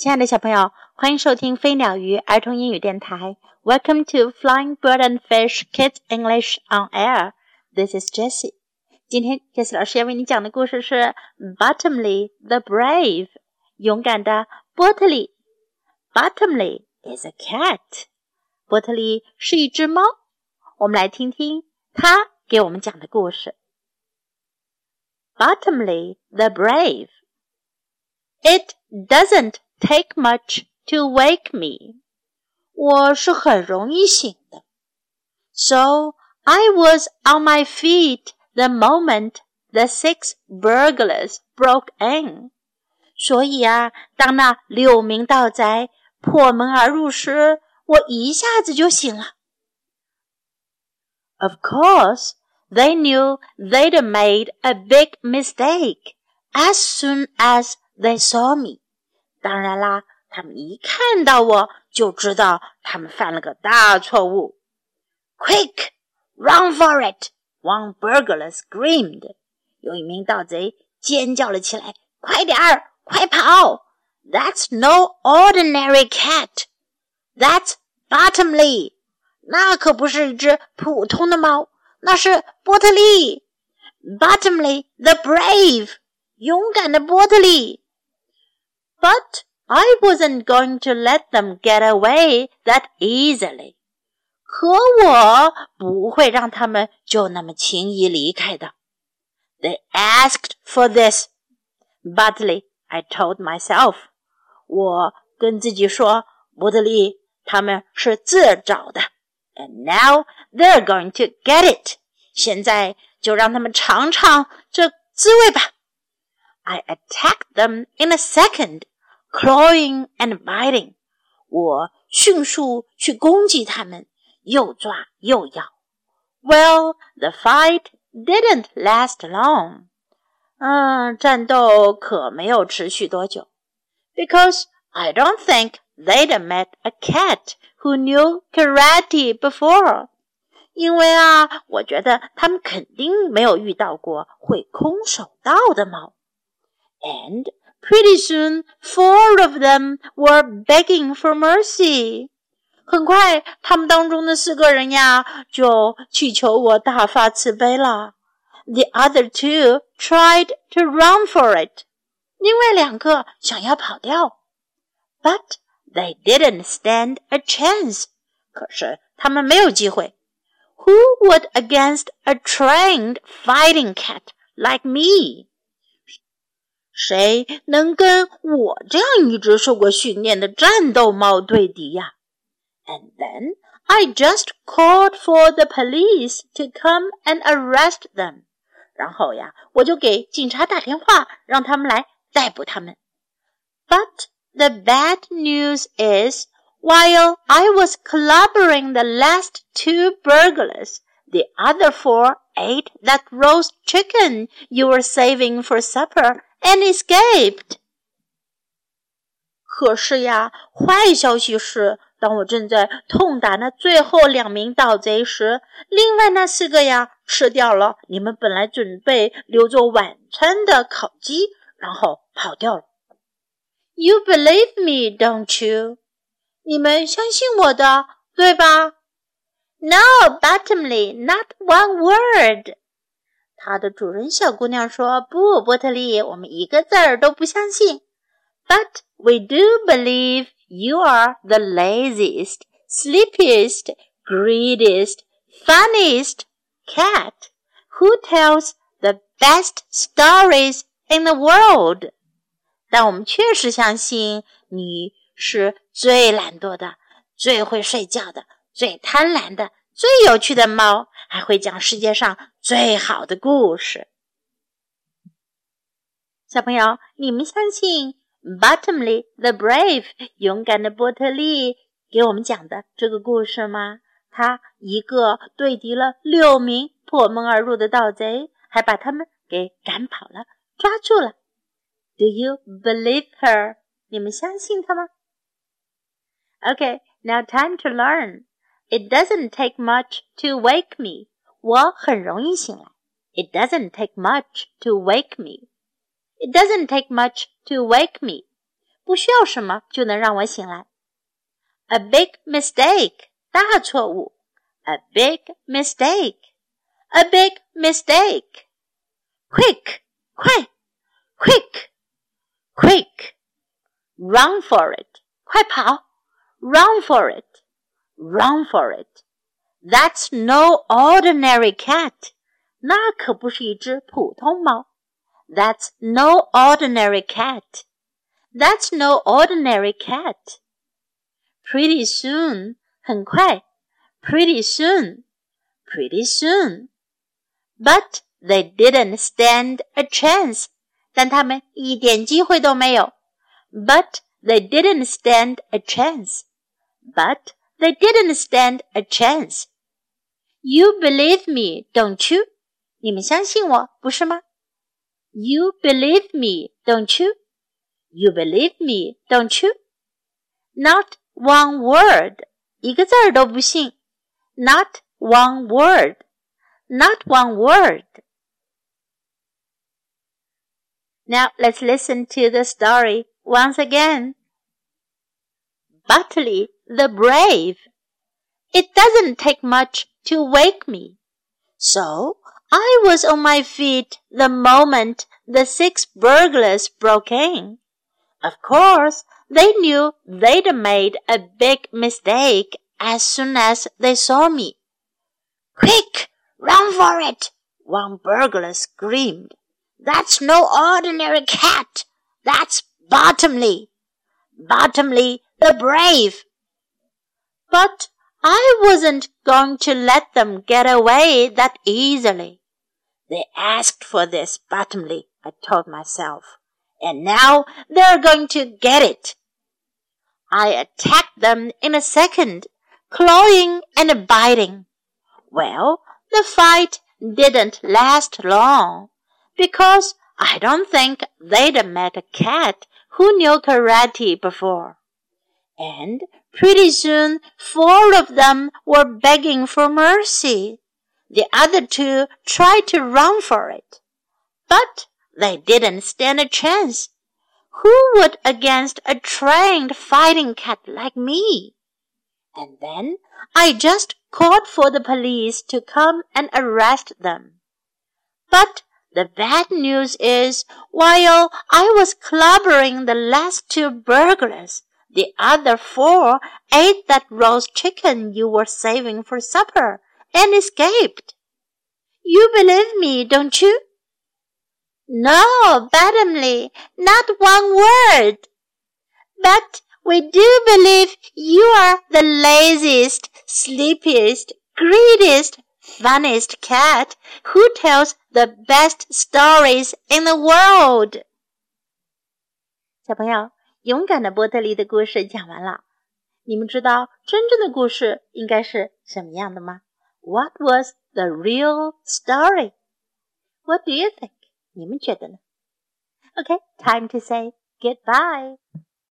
亲爱的小朋友，欢迎收听飞鸟鱼儿童英语电台。Welcome to Flying Bird and Fish Kids English on Air. This is Jessie. 今天 Jessie 老师要为你讲的故事是《Bottomley the Brave》，勇敢的波特利。Bottomley is a cat. 波特利是一只猫。我们来听听他给我们讲的故事。Bottomley the Brave. It doesn't take much to wake me. 我是很容易醒的。So I was on my feet the moment the six burglars broke in. 所以啊，当那六名盗贼破门而入时，我一下子就醒了。Of course, they knew they'd made a big mistake as soon as they saw me. 当然啦，他们一看到我就知道他们犯了个大错误。Quick, run for it! One burglar screamed. 有一名盗贼尖叫了起来：“快点儿，快跑！That's no ordinary cat. That's Bottomley. 那可不是一只普通的猫，那是波特利。Bottomley the brave，勇敢的波特利。But I wasn't going to let them get away that easily. 可我不会让他们就那么轻易离开的。They asked for this, Bottomley. I told myself. now they're going to get it. 现在就让他们尝尝这滋味吧。I attacked them in a second clawing and biting，我迅速去攻击他们，又抓又咬。Well, the fight didn't last long. 嗯，战斗可没有持续多久。Because I don't think they'd met a cat who knew karate before. 因为啊，我觉得他们肯定没有遇到过会空手道的猫。And Pretty soon, four of them were begging for mercy. 很快，他们当中的四个人呀，就祈求我大发慈悲了。The other two tried to run for it. 另外两个想要跑掉，but they didn't stand a chance. 可是他们没有机会。Who would against a trained fighting cat like me? 谁能跟我这样一只受过训练的战斗猫对敌呀？And then I just called for the police to come and arrest them。然后呀，我就给警察打电话，让他们来逮捕他们。But the bad news is, while I was clobbering the last two burglars, the other four ate that roast chicken you were saving for supper and escaped. 可是呀，坏消息是，当我正在痛打那最后两名盗贼时，另外那四个呀吃掉了你们本来准备留作晚餐的烤鸡，然后跑掉了。You believe me, don't you？你们相信我的，对吧？No, bottomly, not one word. 它的主人小姑娘说：“不，波特利，我们一个字儿都不相信。But we do believe you are the laziest, sleepiest, greediest, funniest cat who tells the best stories in the world。但我们确实相信你是最懒惰的、最会睡觉的、最贪婪的、最有趣的猫。”还会讲世界上最好的故事。小朋友，你们相信 Bottomley the Brave 勇敢的波特利给我们讲的这个故事吗？他一个对敌了六名破门而入的盗贼，还把他们给赶跑了，抓住了。Do you believe her？你们相信他吗？OK，now time to learn. It doesn't take much to wake me. 我很容易醒来。It doesn't take much to wake me. It doesn't take much to wake me. 不需要什么就能让我醒来。A big mistake，大错误。A big mistake. A big mistake. Quick, 快 quick, quick. Run for it. 快跑 Run for it. Run for it. That's no ordinary cat. 那可不是一只普通猫。That's no ordinary cat. That's no ordinary cat. Pretty soon, 很快 pretty soon, pretty soon. But they didn't stand a chance. 但他们一点机会都没有。But they didn't stand a chance. But they didn't stand a chance. You believe me, don't you? 你们相信我，不是吗？You believe me, don't you? You believe me, don't you? Not one word，一个字儿都不信。not one word. Not one word. Now let's listen to the story once again. Bottomley the Brave. It doesn't take much to wake me. So I was on my feet the moment the six burglars broke in. Of course, they knew they'd made a big mistake as soon as they saw me. Quick, run for it! One burglar screamed. That's no ordinary cat. That's Bottomley. Bottomley the brave. But I wasn't going to let them get away that easily. They asked for this Bottomley, I told myself, and now they're going to get it. I attacked them in a second clawing and biting. Well, the fight didn't last long because I don't think they'd met a cat who knew karate before. And pretty soon four of them were begging for mercy. The other two tried to run for it, but they didn't stand a chance. Who would against a trained fighting cat like me? and then I just called for the police to come and arrest them. But the bad news is, while I was clobbering the last two burglars, the other four ate that roast chicken you were saving for supper and escaped. You believe me, don't you? No, Bottomley, not one word. But we do believe you are the laziest, sleepiest, greediest, funniest cat who tells the best stories in the world. 小朋友。勇敢的波特利的故事讲完了。你们知道真正的故事应该是什么样的吗？What was the real story? What do you think? 你们觉得呢？OK，time to say goodbye.